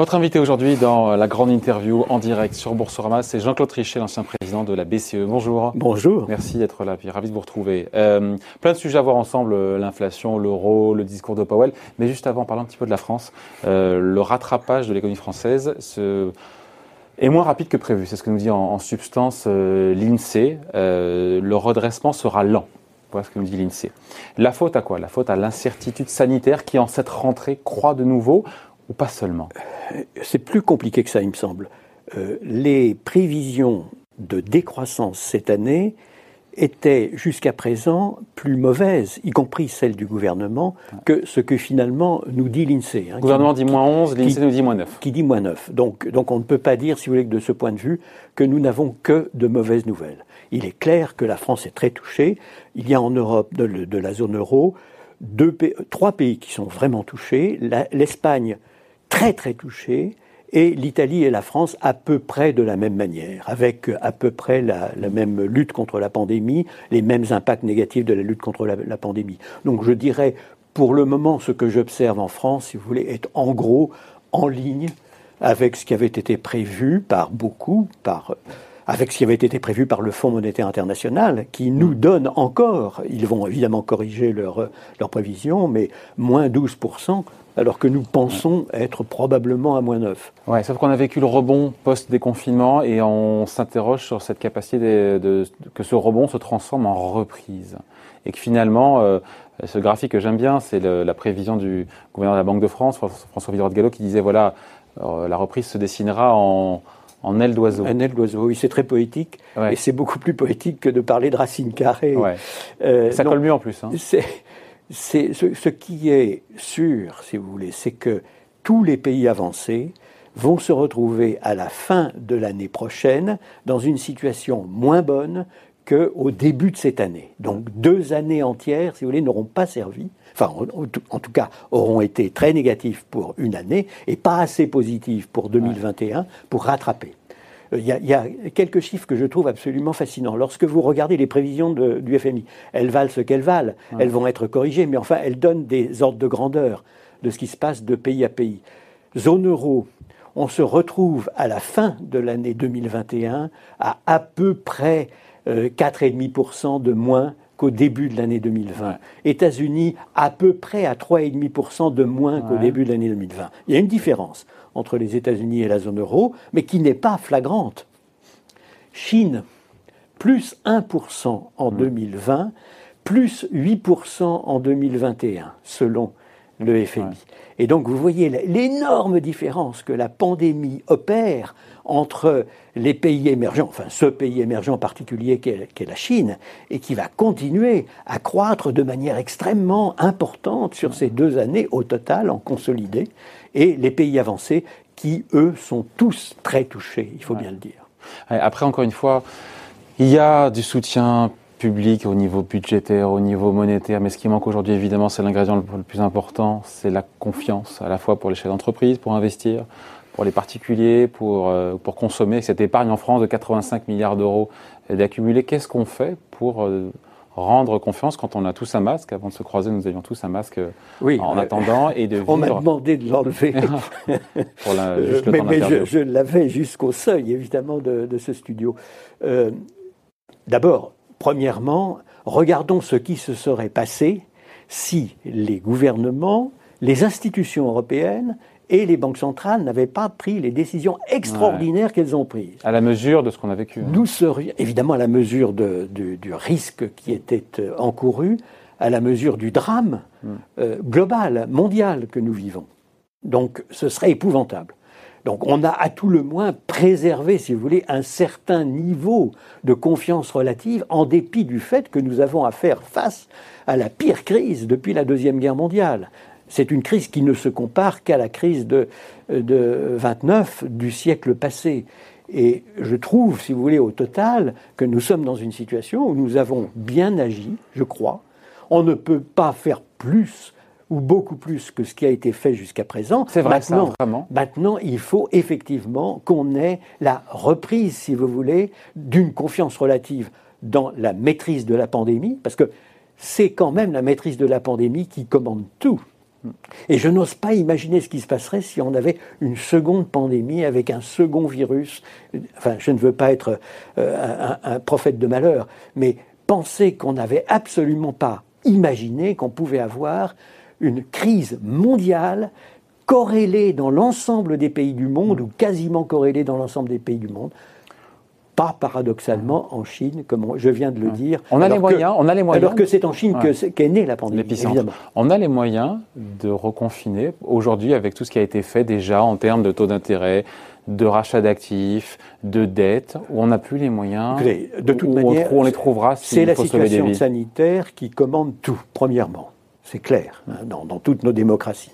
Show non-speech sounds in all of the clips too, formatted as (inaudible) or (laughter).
Votre invité aujourd'hui dans la grande interview en direct sur Boursorama, c'est Jean-Claude Trichet, l'ancien président de la BCE. Bonjour. Bonjour. Merci d'être là, puis ravi de vous retrouver. Euh, plein de sujets à voir ensemble, euh, l'inflation, l'euro, le discours de Powell. Mais juste avant, parlons un petit peu de la France. Euh, le rattrapage de l'économie française est moins rapide que prévu. C'est ce que nous dit en, substance l'INSEE. le redressement sera lent. Voilà ce que nous dit l'INSEE. La faute à quoi? La faute à l'incertitude sanitaire qui, en cette rentrée, croît de nouveau ou pas seulement C'est plus compliqué que ça, il me semble. Euh, les prévisions de décroissance cette année étaient jusqu'à présent plus mauvaises, y compris celles du gouvernement, que ce que finalement nous dit l'INSEE. Hein, le gouvernement dit moins 11, l'INSEE nous dit moins 9. Qui dit moins 9. Donc, donc on ne peut pas dire, si vous voulez, que de ce point de vue, que nous n'avons que de mauvaises nouvelles. Il est clair que la France est très touchée. Il y a en Europe, de, de la zone euro, deux, trois pays qui sont vraiment touchés. L'Espagne très très touchés, et l'Italie et la France à peu près de la même manière, avec à peu près la, même lutte contre la pandémie, les mêmes impacts négatifs de la lutte contre la, pandémie. Donc je dirais, pour le moment, ce que j'observe en France, si vous voulez, est en gros en ligne avec ce qui avait été prévu par beaucoup, par avec ce qui avait été prévu par le Fonds monétaire international, qui nous donne encore, ils vont évidemment corriger leurs leur prévisions, mais moins 12% alors que nous pensons être probablement à moins 9. Ouais, sauf qu'on a vécu le rebond post-déconfinement et on s'interroge sur cette capacité de, que ce rebond se transforme en reprise. Et que finalement, euh, ce graphique que j'aime bien, c'est la prévision du gouverneur de la Banque de France, François Villeroy de Gallo, qui disait voilà, euh, la reprise se dessinera en, en aile d'oiseau. En aile d'oiseau, oui, c'est très poétique. Et c'est beaucoup plus poétique que de parler de racines carrées. Ouais. Euh, ça colle mieux en plus. Hein c'est ce, qui est sûr, si vous voulez, c'est que tous les pays avancés vont se retrouver à la fin de l'année prochaine dans une situation moins bonne qu'au début de cette année. Donc deux années entières, si vous voulez, n'auront pas servi, enfin en, tout cas auront été très négatives pour une année et pas assez positives pour 2021 pour rattraper. Il y, a, quelques chiffres que je trouve absolument fascinants. Lorsque vous regardez les prévisions du FMI, elles valent ce qu'elles valent, elles vont être corrigées, mais enfin, elles donnent des ordres de grandeur de ce qui se passe de pays à pays. Zone euro, on se retrouve à la fin de l'année 2021 à à peu près 4,5% euh, de moins qu'au début de l'année 2020. États-Unis, à peu près à 3,5% de moins qu'au début de l'année 2020. Il y a une différence entre les États-Unis et la zone euro, mais qui n'est pas flagrante. Chine, plus 1% en 2020, mm. plus 8% en 2021, selon le FMI. Et donc vous voyez l'énorme différence que la pandémie opère entre les pays émergents, enfin ce pays émergent en particulier qu'est la Chine, et qui va continuer à croître de manière extrêmement importante sur ces deux années au total en consolidé, et les pays avancés qui, eux, sont tous très touchés, il faut bien le dire. Après, encore une fois, il y a du soutien public au niveau budgétaire, au niveau monétaire, mais ce qui manque aujourd'hui, évidemment, c'est l'ingrédient le plus important, c'est la confiance, à la fois pour les chefs d'entreprise, pour investir, pour les particuliers, pour, euh, pour consommer. Cette épargne en France de 85 milliards d'euros d'accumuler, qu'est-ce qu'on fait pour euh, rendre confiance quand on a tous un masque? Avant de se croiser, nous avions tous un masque en attendant et de vivre. (laughs) On m'a demandé de l'enlever. (laughs) pour mais, je, l'avais jusqu'au seuil, évidemment, de, ce studio. Euh, d'abord, premièrement, regardons ce qui se serait passé si les gouvernements, les institutions européennes et les banques centrales n'avaient pas pris les décisions extraordinaires qu'elles ont prises. À la mesure de ce qu'on a vécu. Hein. Nous serions, évidemment, à la mesure du, risque qui était euh, encouru, à la mesure du drame hmm. euh, global, mondial que nous vivons. Donc ce serait épouvantable. Donc on a à tout le moins préservé, si vous voulez, un certain niveau de confiance relative en dépit du fait que nous avons à faire face à la pire crise depuis la Deuxième Guerre mondiale. C'est une crise qui ne se compare qu'à la crise de, de 29 du siècle passé. Et je trouve, si vous voulez, au total, que nous sommes dans une situation où nous avons bien agi, je crois. On ne peut pas faire plus ou beaucoup plus que ce qui a été fait jusqu'à présent. C'est vrai, maintenant, vraiment. Maintenant, il faut effectivement qu'on ait la reprise, si vous voulez, d'une confiance relative dans la maîtrise de la pandémie, parce que c'est quand même la maîtrise de la pandémie qui commande tout. Et je n'ose pas imaginer ce qui se passerait si on avait une seconde pandémie avec un second virus. Enfin, je ne veux pas être euh, un, prophète de malheur, mais penser qu'on n'avait absolument pas imaginé qu'on pouvait avoir une crise mondiale corrélée dans l'ensemble des pays du monde, ou quasiment corrélée dans l'ensemble des pays du monde, pas paradoxalement en Chine, comme je viens de le dire. On a les moyens, on a les moyens. Alors que c'est en Chine qu'est née la pandémie, évidemment. On a les moyens de reconfiner aujourd'hui avec tout ce qui a été fait déjà en termes de taux d'intérêt, de rachat d'actifs, de dettes, où on n'a plus les moyens. de toute manière, on, les trouvera. c'est la situation sanitaire qui commande tout. Premièrement, c'est clair hein, dans, toutes nos démocraties.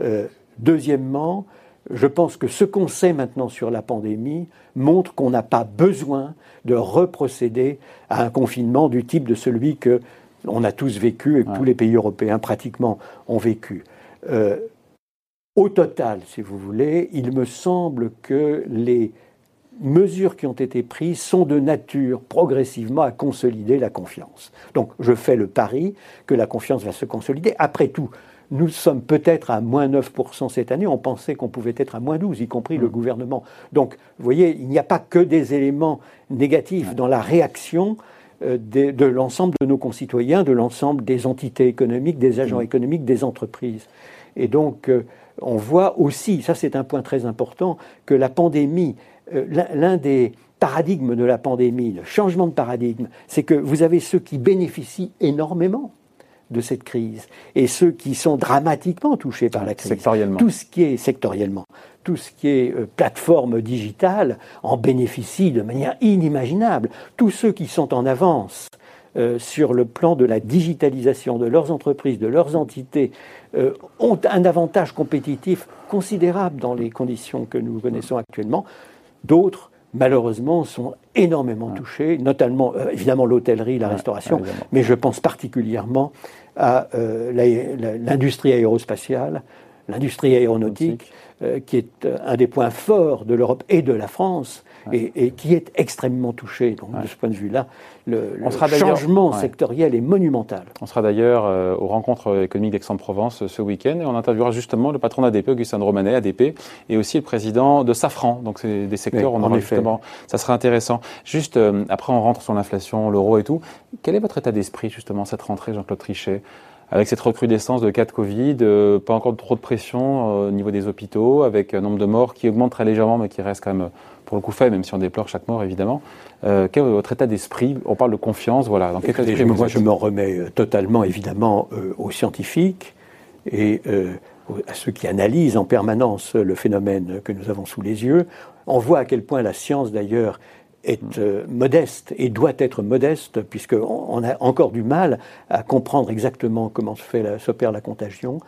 Euh, deuxièmement, je pense que ce qu'on sait maintenant sur la pandémie montre qu'on n'a pas besoin de reprocéder à un confinement du type de celui que on a tous vécu et que tous les pays européens pratiquement ont vécu. Euh, au total, si vous voulez, il me semble que les mesures qui ont été prises sont de nature progressivement à consolider la confiance. Donc je fais le pari que la confiance va se consolider. Après tout, nous sommes peut-être à moins 9% cette année. On pensait qu'on pouvait être à moins 12, y compris le mm. gouvernement. Donc, vous voyez, il n'y a pas que des éléments négatifs dans la réaction euh, de, l'ensemble de nos concitoyens, de l'ensemble des entités économiques, des agents mm. économiques, des entreprises. Et donc, euh, on voit aussi, ça c'est un point très important, que la pandémie, euh, l'un des paradigmes de la pandémie, le changement de paradigme, c'est que vous avez ceux qui bénéficient énormément de cette crise et ceux qui sont dramatiquement touchés par la crise. Sectoriellement. Tout ce qui est sectoriellement, tout ce qui est euh, plateforme digitale en bénéficie de manière inimaginable. Tous ceux qui sont en avance euh, sur le plan de la digitalisation de leurs entreprises, de leurs entités, euh, ont un avantage compétitif considérable dans les conditions que nous connaissons actuellement. D'autres malheureusement, sont énormément touchés, notamment euh, évidemment l'hôtellerie, la restauration, mais je pense particulièrement à euh, l'industrie aérospatiale, l'industrie aéronautique, euh, qui est un des points forts de l'Europe et de la France, et, qui est extrêmement touché. Donc, de ce point de vue-là, le, changement sectoriel est monumental. On sera d'ailleurs euh, aux rencontres économiques d'Aix-en-Provence euh, ce week-end et on interviewera justement le patron d'ADP, Augustin Romanet, ADP, et aussi le président de Safran. Donc, c'est des secteurs, on aura justement, ça sera intéressant. Juste, euh, après, on rentre sur l'inflation, l'euro et tout. Quel est votre état d'esprit, justement, cette rentrée, Jean-Claude Trichet avec cette recrudescence de cas de Covid, pas encore trop de pression au niveau des hôpitaux, avec un nombre de morts qui augmente très légèrement, mais qui reste quand même pour le coup fait, même si on déplore chaque mort évidemment. Euh, quel est votre état d'esprit? On parle de confiance, voilà. Dans quel moi, je m'en remets euh, totalement évidemment euh, aux scientifiques et à ceux qui analysent en permanence le phénomène que nous avons sous les yeux. On voit à quel point la science d'ailleurs est modeste et doit être modeste, puisqu'on a encore du mal à comprendre exactement comment s'opère la contagion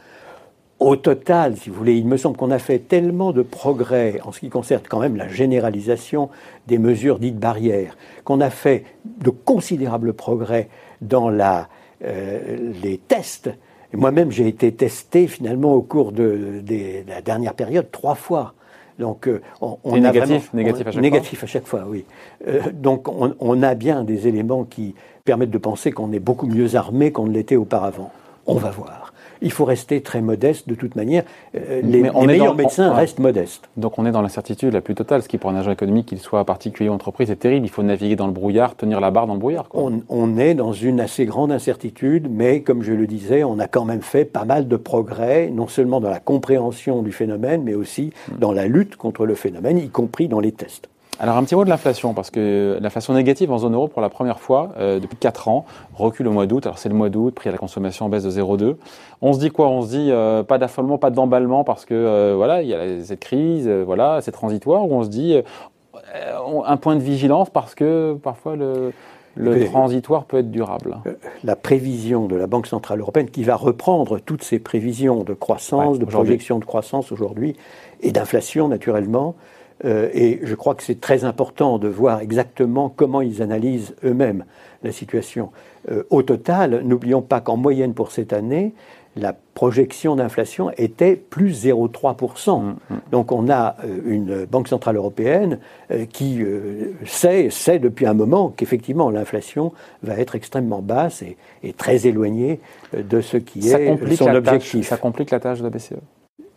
au total, si vous voulez, il me semble qu'on a fait tellement de progrès en ce qui concerne quand même la généralisation des mesures dites barrières, qu'on a fait de considérables progrès dans la, euh, les tests. Moi-même, j'ai été testé finalement au cours de, la dernière période trois fois. Donc, euh, on, a négatif, négatif à chaque négatif fois. à chaque fois, oui. Euh, donc, on, on, a bien des éléments qui permettent de penser qu'on est beaucoup mieux armé qu'on ne l'était auparavant. On va voir il faut rester très modeste de toute manière. Euh, les, meilleurs médecins restent modestes. Donc on est dans l'incertitude la plus totale, ce qui pour un agent économique, qu'il soit particulier ou entreprise, est terrible. Il faut naviguer dans le brouillard, tenir la barre dans le brouillard. On, est dans une assez grande incertitude, mais comme je le disais, on a quand même fait pas mal de progrès, non seulement dans la compréhension du phénomène, mais aussi hmm. dans la lutte contre le phénomène, y compris dans les tests. Alors un petit mot de l'inflation, parce que l'inflation négative en zone euro pour la première fois euh, depuis 4 ans, recule au mois d'août. Alors c'est le mois d'août, prix à la consommation en baisse de 0,2. On se dit quoi? On se dit euh, pas d'affolement, pas d'emballement, parce que euh, voilà, il y a cette crise, voilà, c'est transitoire, ou on se dit un point de vigilance parce que parfois le, le transitoire peut être durable? La prévision de la Banque Centrale Européenne, qui va reprendre toutes ces prévisions de croissance, de projection de croissance aujourd'hui, et d'inflation naturellement, euh, et je crois que c'est très important de voir exactement comment ils analysent eux-mêmes la situation. Euh, au total, n'oublions pas qu'en moyenne pour cette année, la projection d'inflation était plus 0,3%. Mm, mm. Donc on a euh, une Banque Centrale Européenne qui sait, sait depuis un moment qu'effectivement l'inflation va être extrêmement basse et, très éloignée de ce qui est son objectif. ça complique la tâche de la BCE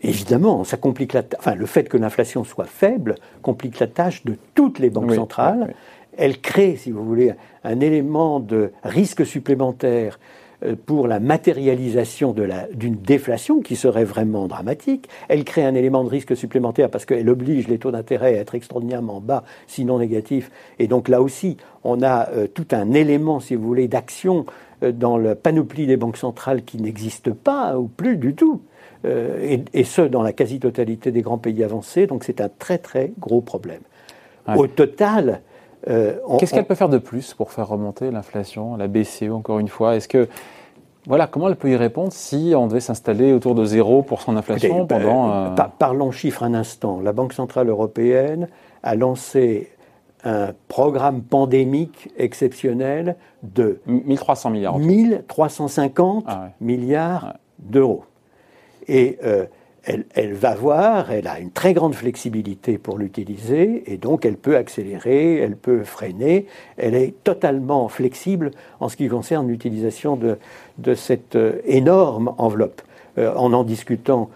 Évidemment, ça complique la enfin, le fait que l'inflation soit faible complique la tâche de toutes les banques centrales. Elle crée, si vous voulez, un élément de risque supplémentaire euh, pour la matérialisation d'une déflation qui serait vraiment dramatique. Elle crée un élément de risque supplémentaire parce qu'elle oblige les taux d'intérêt à être extraordinairement bas, sinon négatifs. Et donc là aussi, on a euh, tout un élément, si vous voulez, d'action euh, dans la panoplie des banques centrales qui n'existe pas ou plus du tout. Et, ce, dans la quasi-totalité des grands pays avancés. Donc c'est un très très gros problème. Au total, Qu'est-ce qu'elle peut faire de plus pour faire remonter l'inflation, la BCE encore une fois? Est-ce que voilà, comment elle peut y répondre si on devait s'installer autour de 0% d'inflation pendant... Euh, parlons chiffres un instant. La Banque Centrale Européenne a lancé un programme pandémique exceptionnel de 1300 milliards. 1350 ah milliards d'euros. Et euh, elle, va voir, elle a une très grande flexibilité pour l'utiliser, et donc elle peut accélérer, elle peut freiner, elle est totalement flexible en ce qui concerne l'utilisation de, cette euh, énorme enveloppe. Euh, en en discutant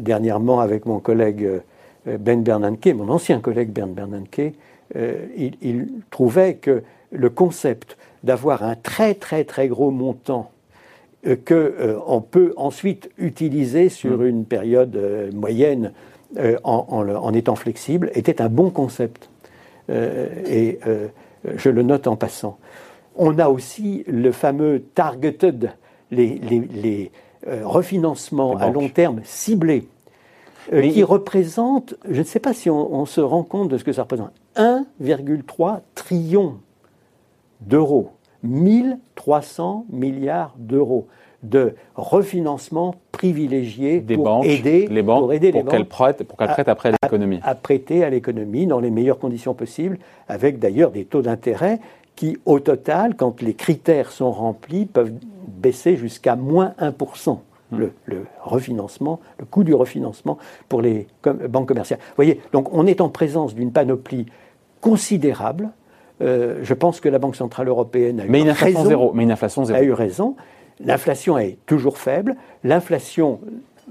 dernièrement avec mon collègue Ben Bernanke, mon ancien collègue Ben Bernanke, il, il trouvait que le concept d'avoir un très très très gros montant qu'on euh, peut ensuite utiliser sur mm. une période euh, moyenne en, étant flexible était un bon concept. et je le note en passant. On a aussi le fameux targeted, les, refinancements à long terme ciblés, qui représentent, je ne sais pas si on, on se rend compte de ce que ça représente, 1,3 trillion d'euros 1300 milliards d'euros de refinancement privilégié des pour banques, aider les banques, pour, aider les qu'elles prêtent, pour qu'elles prêtent après l'économie. À, prêter à l'économie dans les meilleures conditions possibles, avec d'ailleurs des taux d'intérêt qui, au total, quand les critères sont remplis, peuvent baisser jusqu'à moins 1%. Hmm. Le, le, refinancement, le coût du refinancement pour les banques commerciales. Vous voyez, donc on est en présence d'une panoplie considérable euh, je pense que la Banque Centrale Européenne a eu mais une inflation raison. Zéro, mais une inflation zéro. A eu raison. L'inflation est toujours faible. L'inflation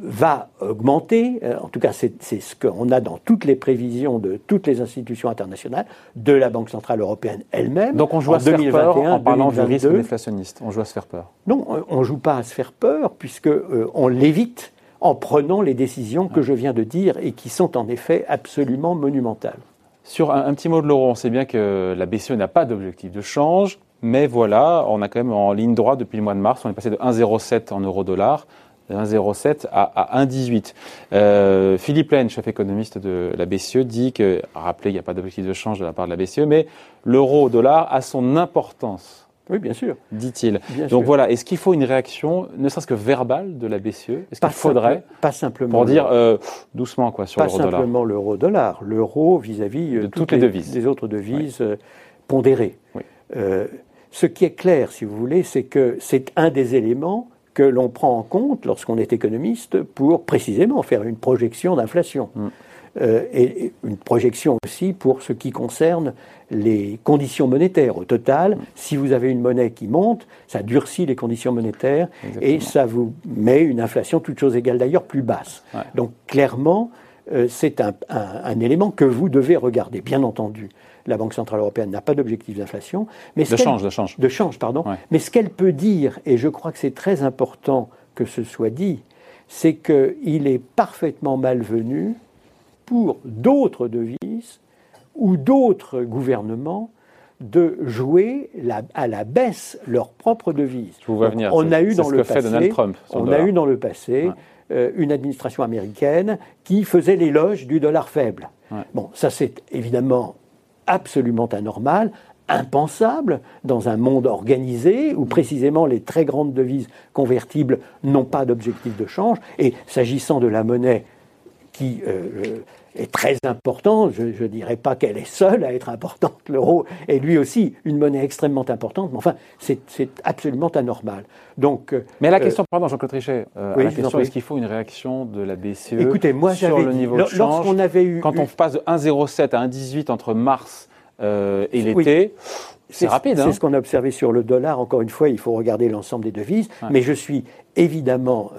va augmenter, euh, en tout cas c'est ce qu'on a dans toutes les prévisions de toutes les institutions internationales, de la Banque Centrale Européenne elle-même. Donc on joue à se faire peur en parlant du risque déflationniste, on joue à se faire peur. Non, on ne joue pas à se faire peur puisque euh, on l'évite en prenant les décisions que je viens de dire et qui sont en effet absolument monumentales. Sur un, petit mot de l'euro, on sait bien que la BCE n'a pas d'objectif de change, mais voilà, on a quand même en ligne droite depuis le mois de mars, on est passé de 1,07 en euro-dollar 1,07 à, 1,18. Euh, Philippe Laine, chef économiste de la BCE, dit que, rappelez, il n'y a pas d'objectif de change de la part de la BCE, mais l'euro-dollar a son importance oui, bien sûr. Dit-il. Donc voilà, est-ce qu'il faut une réaction, ne serait-ce que verbale, de la BCE? Est-ce qu'il faudrait Pas simplement. Pour dire euh, doucement quoi sur l'euro-dollar. Pas simplement l'euro-dollar, l'euro vis-à-vis de toutes, les, devises, des autres devises euh, pondérées. Euh, ce qui est clair, si vous voulez, c'est que c'est un des éléments que l'on prend en compte lorsqu'on est économiste pour précisément faire une projection d'inflation. Mm. Euh, et une projection aussi pour ce qui concerne les conditions monétaires. Au total, si vous avez une monnaie qui monte, ça durcit les conditions monétaires et ça vous met une inflation, toute chose égale d'ailleurs, plus basse. Donc clairement, euh, c'est un, élément que vous devez regarder, bien entendu. La Banque Centrale Européenne n'a pas d'objectif d'inflation. Mais de change, de change. De change, pardon. Mais ce qu'elle peut dire, et je crois que c'est très important que ce soit dit, c'est qu'il est parfaitement malvenu pour d'autres devises ou d'autres gouvernements de jouer à la baisse leur propre devise. Je vous vois venir. On a eu dans le passé, Trump, on a eu dans le passé une administration américaine qui faisait l'éloge du dollar faible. Bon, ça c'est évidemment absolument anormal, impensable dans un monde organisé où précisément les très grandes devises convertibles n'ont pas d'objectif de change. Et s'agissant de la monnaie qui euh, est très important. Je ne dirais pas qu'elle est seule à être importante. (laughs) L'euro est lui aussi une monnaie extrêmement importante, mais enfin, c'est absolument anormal. Donc, euh, mais la question, pardon, Jean-Claude Trichet, la question, est-ce qu'il faut une réaction de la BCE Écoutez, moi, sur le niveau de change avait eu, Quand on passe de 1,07 à 1,18 entre mars et l'été, c'est rapide. C'est hein. ce qu'on a observé sur le dollar. Encore une fois, il faut regarder l'ensemble des devises. Mais je suis évidemment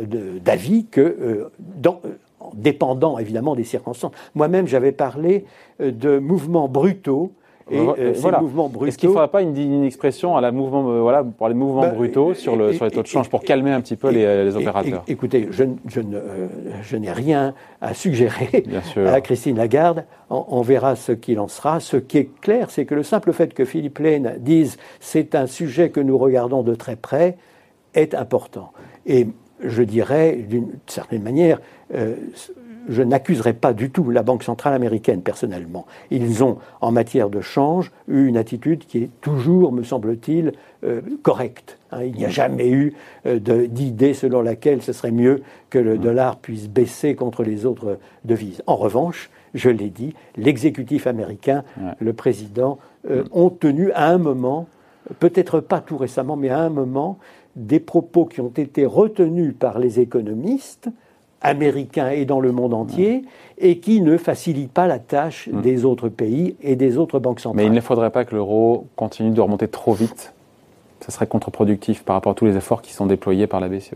d'avis que, euh, dans, euh, dépendant évidemment des circonstances. Moi-même, j'avais parlé euh, de mouvements brutaux et euh, voilà. mouvements brutaux. Est-ce qu'il ne faudra pas une, expression à la mouvement, euh, voilà, pour les mouvements bah, brutaux sur, le, sur les taux de change pour calmer un petit peu les, les, opérateurs Écoutez, je, je, ne, je n'ai rien à suggérer (laughs) à Christine Lagarde. On, verra ce qu'il en sera. Ce qui est clair, c'est que le simple fait que Philippe Lane dise c'est un sujet que nous regardons de très près est important. Et je dirais, d'une certaine manière, euh, je n'accuserai pas du tout la Banque centrale américaine personnellement. Ils ont, en matière de change, eu une attitude qui est toujours, me semble-t-il, euh, correcte. Hein. il n'y a jamais eu euh, d'idée selon laquelle ce serait mieux que le dollar puisse baisser contre les autres devises. En revanche, je l'ai dit, l'exécutif américain, le président, euh, ont tenu à un moment, peut-être pas tout récemment, mais à un moment, des propos qui ont été retenus par les économistes américain et dans le monde entier, et qui ne facilite pas la tâche mmh. des autres pays et des autres banques centrales. Mais il ne faudrait pas que l'euro continue de remonter trop vite. Ça serait contre-productif par rapport à tous les efforts qui sont déployés par la BCE.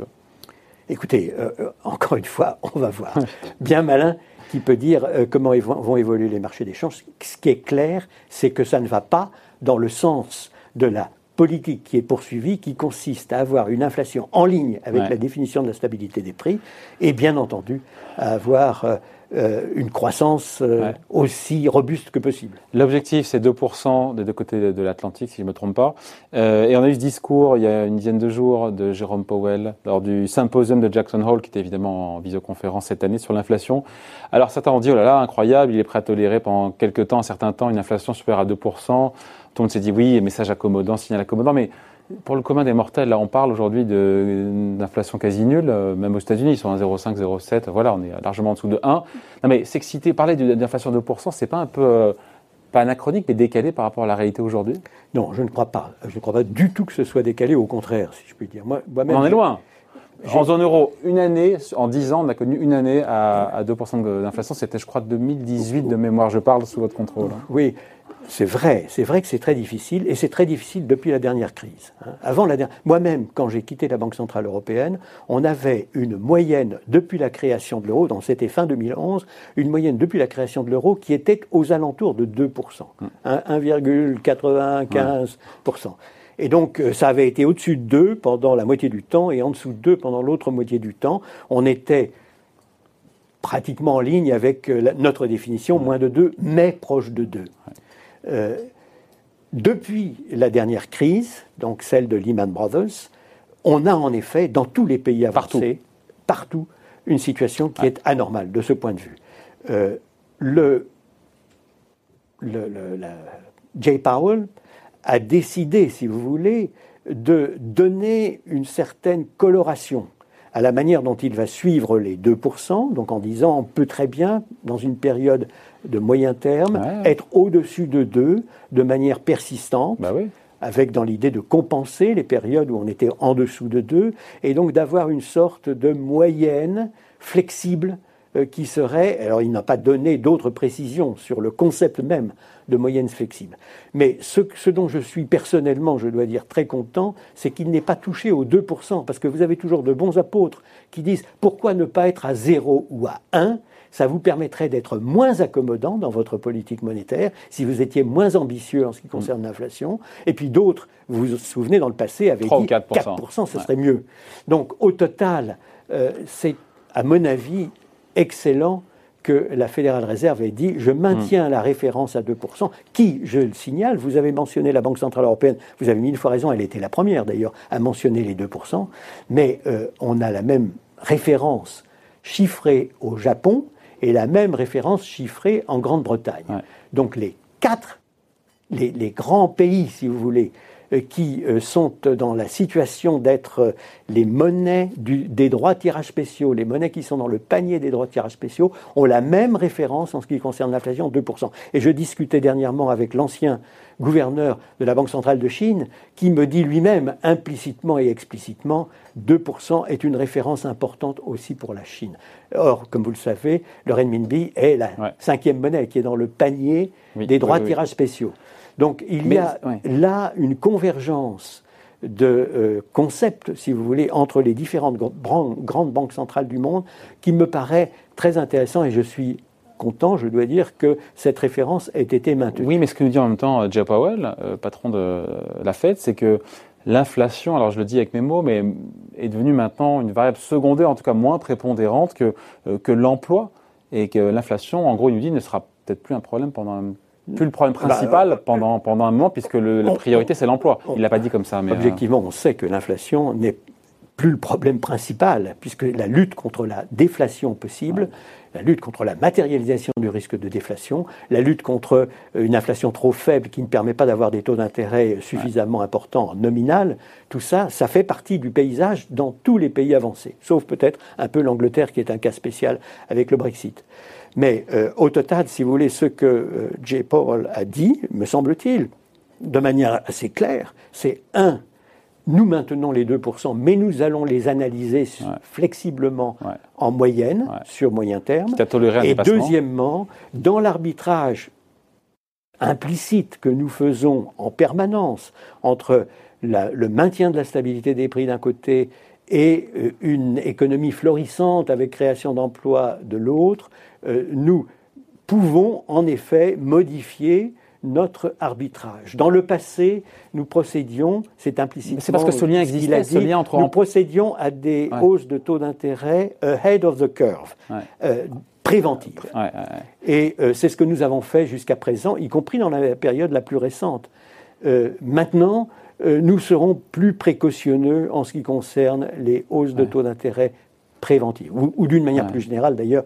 Écoutez, euh, euh, encore une fois, on va voir. Bien malin qui peut dire euh, comment vont évoluer les marchés d'échange. Ce qui est clair, c'est que ça ne va pas dans le sens de la politique qui est poursuivie, qui consiste à avoir une inflation en ligne avec la définition de la stabilité des prix, et bien entendu à avoir euh, euh, une croissance euh, aussi robuste que possible. L'objectif, c'est 2% des deux côtés de l'Atlantique, si je ne me trompe pas. et on a eu ce discours il y a une dizaine de jours de Jérôme Powell lors du symposium de Jackson Hole, qui était évidemment en visioconférence cette année sur l'inflation. Alors certains ont dit, oh là là, incroyable, il est prêt à tolérer pendant quelques temps, un certain temps, une inflation supérieure à 2%. Tout le monde s'est dit oui, message accommodant, signal accommodant, mais pour le commun des mortels, là, on parle aujourd'hui d'inflation quasi nulle, euh, même aux États-Unis, ils sont à 0,5, 0,7, voilà, on est largement en dessous de 1. Non, mais s'exciter, parler d'inflation de 2%, c'est pas un peu, euh, pas anachronique, mais décalé par rapport à la réalité aujourd'hui? Non, je ne crois pas. Je ne crois pas du tout que ce soit décalé, au contraire, si je puis dire. Moi, on en est loin. En zone euro, une année, en 10 ans, on a connu une année à, à 2% d'inflation. C'était, je crois, 2018 de mémoire. Je parle sous votre contrôle. Oui, c'est vrai, c'est vrai que c'est très difficile, et c'est très difficile depuis la dernière crise. Hein. Avant la moi-même, quand j'ai quitté la Banque centrale européenne, on avait une moyenne depuis la création de l'euro, donc c'était fin 2011, une moyenne depuis la création de l'euro qui était aux alentours de 2%, 1,95%. Et donc, euh, ça avait été au-dessus de 2 pendant la moitié du temps et en dessous de 2 pendant l'autre moitié du temps. On était pratiquement en ligne avec euh, notre définition, moins de 2, mais proche de 2. Euh, depuis la dernière crise, donc celle de Lehman Brothers, on a en effet, dans tous les pays avancés, partout, une situation qui est anormale de ce point de vue. Euh, le, Jay Powell a décidé, si vous voulez, de donner une certaine coloration à la manière dont il va suivre les 2%, donc en disant on peut très bien, dans une période de moyen terme, être au-dessus de 2 de manière persistante. Bah avec dans l'idée de compenser les périodes où on était en dessous de 2, et donc d'avoir une sorte de moyenne flexible qui serait, alors il n'a pas donné d'autres précisions sur le concept même de moyenne flexible, mais ce, ce, dont je suis personnellement, je dois dire, très content, c'est qu'il n'est pas touché aux 2%, parce que vous avez toujours de bons apôtres qui disent pourquoi ne pas être à 0 ou à 1 ça vous permettrait d'être moins accommodant dans votre politique monétaire si vous étiez moins ambitieux en ce qui concerne l'inflation. Et puis d'autres, vous vous souvenez, dans le passé, avaient dit 4%, 4% ce serait mieux. Donc au total, euh, c'est à mon avis excellent que la Fédérale Réserve ait dit je maintiens la référence à 2%, qui, je le signale, vous avez mentionné la Banque Centrale Européenne, vous avez mille fois raison, elle était la première d'ailleurs à mentionner les 2%, mais euh, on a la même référence chiffrée au Japon, et la même référence chiffrée en Grande-Bretagne. Donc les quatre, les, grands pays, si vous voulez, qui euh, sont dans la situation d'être les monnaies des droits de tirage spéciaux, les monnaies qui sont dans le panier des droits de tirage spéciaux, ont la même référence en ce qui concerne l'inflation, 2%. Et je discutais dernièrement avec l'ancien gouverneur de la Banque centrale de Chine, qui me dit lui-même, implicitement et explicitement, 2% est une référence importante aussi pour la Chine. Or, comme vous le savez, le renminbi est la cinquième monnaie qui est dans le panier des droits de tirage spéciaux. Donc il y a là une convergence de euh, concepts, si vous voulez, entre les différentes grandes banques centrales du monde qui me paraît très intéressant et je suis content, je dois dire, que cette référence ait été maintenue. Oui, mais ce que nous dit en même temps euh, Jeff Powell, euh, patron de la Fed, c'est que l'inflation, alors je le dis avec mes mots, mais est devenue maintenant une variable secondaire, en tout cas moins prépondérante que, que l'emploi, et que l'inflation, en gros, il nous dit, ne sera peut-être plus un problème pendant un plus le problème bah, principal pendant, pendant un moment, puisque la priorité, c'est l'emploi. Il ne l'a pas dit comme ça. Mais objectivement, on sait que l'inflation n'est plus le problème principal, puisque la lutte contre la déflation possible, la lutte contre la matérialisation du risque de déflation, la lutte contre une inflation trop faible qui ne permet pas d'avoir des taux d'intérêt suffisamment importants nominal, tout ça, ça fait partie du paysage dans tous les pays avancés, sauf peut-être un peu l'Angleterre qui est un cas spécial avec le Brexit. Mais euh, au total, si vous voulez, ce que euh, J. Paul a dit, me semble-t-il, de manière assez claire, c'est un, nous maintenons les 2%, mais nous allons les analyser flexiblement en moyenne, sur moyen terme. Et deuxièmement, dans l'arbitrage implicite que nous faisons en permanence entre le maintien de la stabilité des prix d'un côté et euh, une économie florissante avec création d'emplois de l'autre, nous pouvons en effet modifier notre arbitrage. Dans le passé, nous procédions, c'est implicitement. C'est parce que ce lien existait, ce lien entre. Nous procédions à des hausses de taux d'intérêt ahead of the curve, euh, préventives. Et euh, c'est ce que nous avons fait jusqu'à présent, y compris dans la période la plus récente. maintenant, nous serons plus précautionneux en ce qui concerne les hausses de taux d'intérêt préventive, ou, d'une manière plus générale d'ailleurs,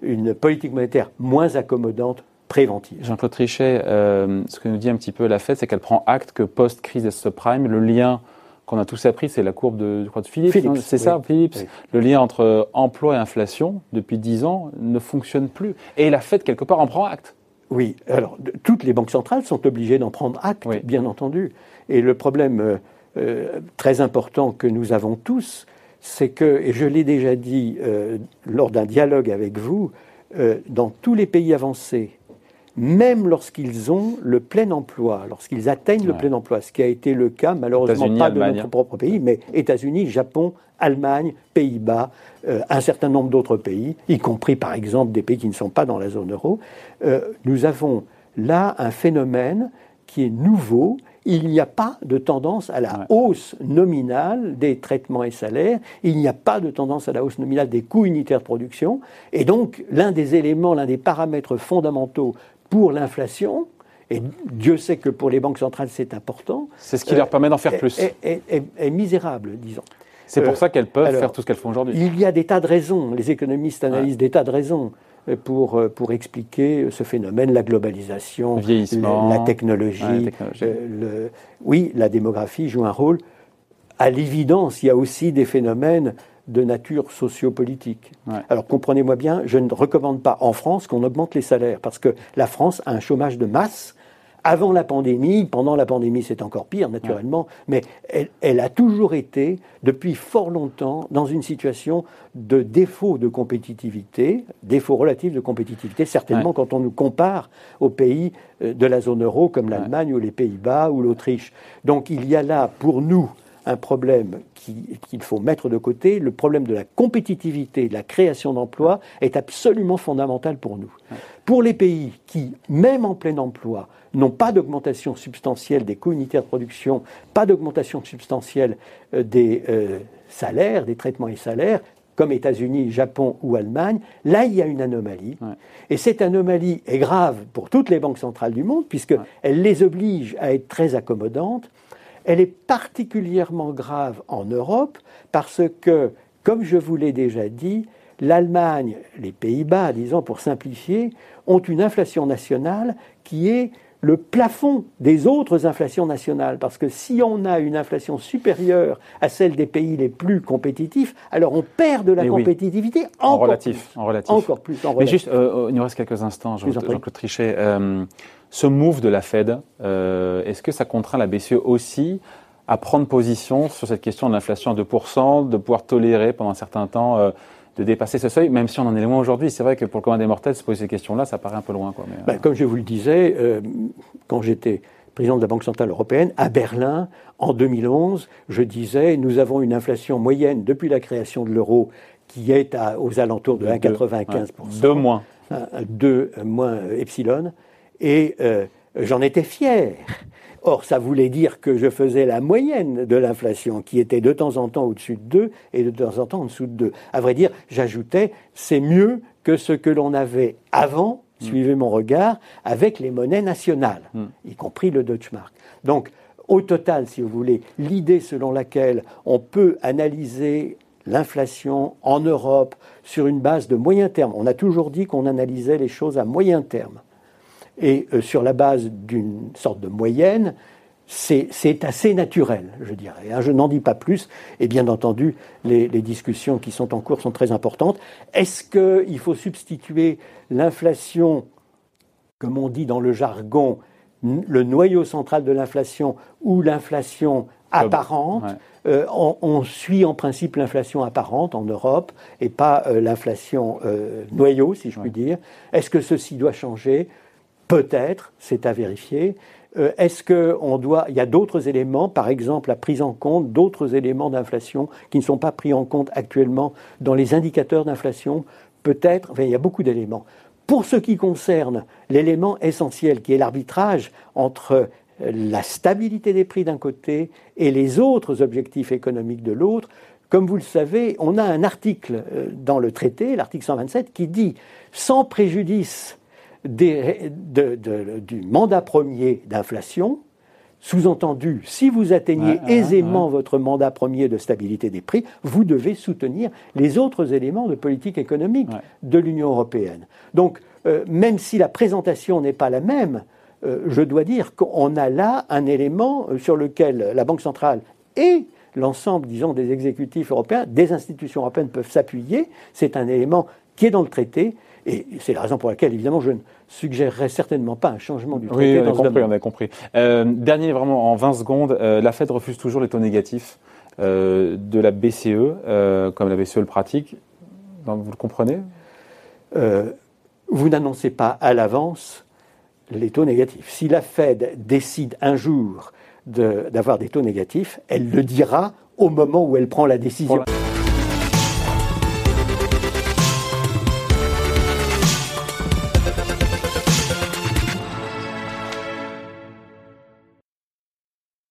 une politique monétaire moins accommodante préventive. Jean-Claude Trichet, euh, ce que nous dit un petit peu la Fed, c'est qu'elle prend acte que post-crise des subprimes, le lien qu'on a tous appris, c'est la courbe de, de Philips, c'est ça, Philips. Le lien entre emploi et inflation, depuis 10 ans, ne fonctionne plus. Et la Fed, quelque part, en prend acte. Oui, alors toutes les banques centrales sont obligées d'en prendre acte, bien entendu. Et le problème euh, euh, très important que nous avons tous, c'est que, et je l'ai déjà dit euh, lors d'un dialogue avec vous, euh, dans tous les pays avancés, même lorsqu'ils ont le plein emploi, lorsqu'ils atteignent le plein emploi, ce qui a été le cas malheureusement pas de notre propre pays, mais États-Unis, Japon, Allemagne, Pays-Bas, euh, un certain nombre d'autres pays, y compris par exemple des pays qui ne sont pas dans la zone euro, nous avons là un phénomène qui est nouveau il n'y a pas de tendance à la hausse nominale des traitements et salaires, il n'y a pas de tendance à la hausse nominale des coûts unitaires de production, et donc l'un des éléments, l'un des paramètres fondamentaux pour l'inflation, et Dieu sait que pour les banques centrales c'est important. C'est ce qui leur permet d'en faire plus. Est, misérable, disons. C'est pour ça qu'elles peuvent faire tout ce qu'elles font aujourd'hui. Il y a des tas de raisons. Les économistes analysent des tas de raisons pour, euh, pour expliquer ce phénomène, la globalisation, la, technologie. Euh, le, oui, la démographie joue un rôle. À l'évidence, il y a aussi des phénomènes de nature sociopolitique. Alors comprenez-moi bien, je ne recommande pas en France qu'on augmente les salaires, parce que la France a un chômage de masse avant la pandémie, pendant la pandémie c'est encore pire naturellement, mais elle, a toujours été, depuis fort longtemps, dans une situation de défaut de compétitivité, défaut relatif de compétitivité, certainement quand on nous compare aux pays euh, de la zone euro comme l'Allemagne ou les Pays-Bas ou l'Autriche. Donc il y a là pour nous un problème qu'il faut mettre de côté. Le problème de la compétitivité, de la création d'emplois est absolument fondamental pour nous. Pour les pays qui, même en plein emploi, n'ont pas d'augmentation substantielle des coûts unitaires de production, pas d'augmentation substantielle euh, des euh, salaires, des traitements et salaires, comme États-Unis, Japon ou Allemagne, là il y a une anomalie. Et cette anomalie est grave pour toutes les banques centrales du monde, puisqu'elle les oblige à être très accommodantes. Elle est particulièrement grave en Europe parce que, comme je vous l'ai déjà dit, l'Allemagne, les Pays-Bas, disons pour simplifier, ont une inflation nationale qui est le plafond des autres inflations nationales. Parce que si on a une inflation supérieure à celle des pays les plus compétitifs, alors on perd de la compétitivité en relatif, En relatif. Encore plus. En Mais juste, euh, il nous reste quelques instants, Jean-Claude Trichet. Euh, ce move de la Fed, euh, est-ce que ça contraint la BCE aussi à prendre position sur cette question de l'inflation à 2%, de pouvoir tolérer pendant un certain temps de dépasser ce seuil, même si on en est loin aujourd'hui. C'est vrai que pour le commun des mortels, se poser ces questions-là, ça paraît un peu loin. Quoi, ben, comme je vous le disais, euh, quand j'étais président de la Banque Centrale Européenne, à Berlin, en 2011, je disais, nous avons une inflation moyenne depuis la création de l'euro qui est à, aux alentours de 1,95%. Deux moins. 2 moins epsilon. Et euh, j'en étais fier. Or, ça voulait dire que je faisais la moyenne de l'inflation, qui était de temps en temps au-dessus de 2 et de temps en temps en dessous de 2. À vrai dire, j'ajoutais, c'est mieux que ce que l'on avait avant, mm. suivez mon regard, avec les monnaies nationales, mm. y compris le Deutschmark. Donc, au total, si vous voulez, l'idée selon laquelle on peut analyser l'inflation en Europe sur une base de moyen terme, on a toujours dit qu'on analysait les choses à moyen terme et euh, sur la base d'une sorte de moyenne, c'est assez naturel, je dirais. Hein. Je n'en dis pas plus. Et bien entendu, les, discussions qui sont en cours sont très importantes. Est-ce qu'il faut substituer l'inflation, comme on dit dans le jargon, le noyau central de l'inflation ou l'inflation apparente euh, on, suit en principe l'inflation apparente en Europe et pas euh, l'inflation noyau, si je puis dire. Est-ce que ceci doit changer Peut-être, c'est à vérifier. Euh, est-ce qu'on doit. Il y a d'autres éléments, par exemple la prise en compte d'autres éléments d'inflation qui ne sont pas pris en compte actuellement dans les indicateurs d'inflation? Peut-être. Il y a beaucoup d'éléments. Pour ce qui concerne l'élément essentiel qui est l'arbitrage entre la stabilité des prix d'un côté et les autres objectifs économiques de l'autre, comme vous le savez, on a un article euh, dans le traité, l'article 127, qui dit sans préjudice du mandat premier d'inflation, sous-entendu, si vous atteignez aisément votre mandat premier de stabilité des prix, vous devez soutenir les autres éléments de politique économique de l'Union européenne. Donc, euh, même si la présentation n'est pas la même, euh, je dois dire qu'on a là un élément euh, sur lequel la Banque centrale et l'ensemble, disons, des exécutifs européens, des institutions européennes peuvent s'appuyer. C'est un élément qui est dans le traité et c'est la raison pour laquelle, évidemment, je ne suggérerais certainement pas un changement du traité. Oui, on a compris, on a compris. Euh, dernier, vraiment, en 20 secondes, euh, la Fed refuse toujours les taux négatifs euh, de la BCE, comme la BCE le pratique. vous le comprenez? Vous n'annoncez pas à l'avance les taux négatifs. Si la Fed décide un jour d'avoir des taux négatifs, elle le dira au moment où elle prend la décision.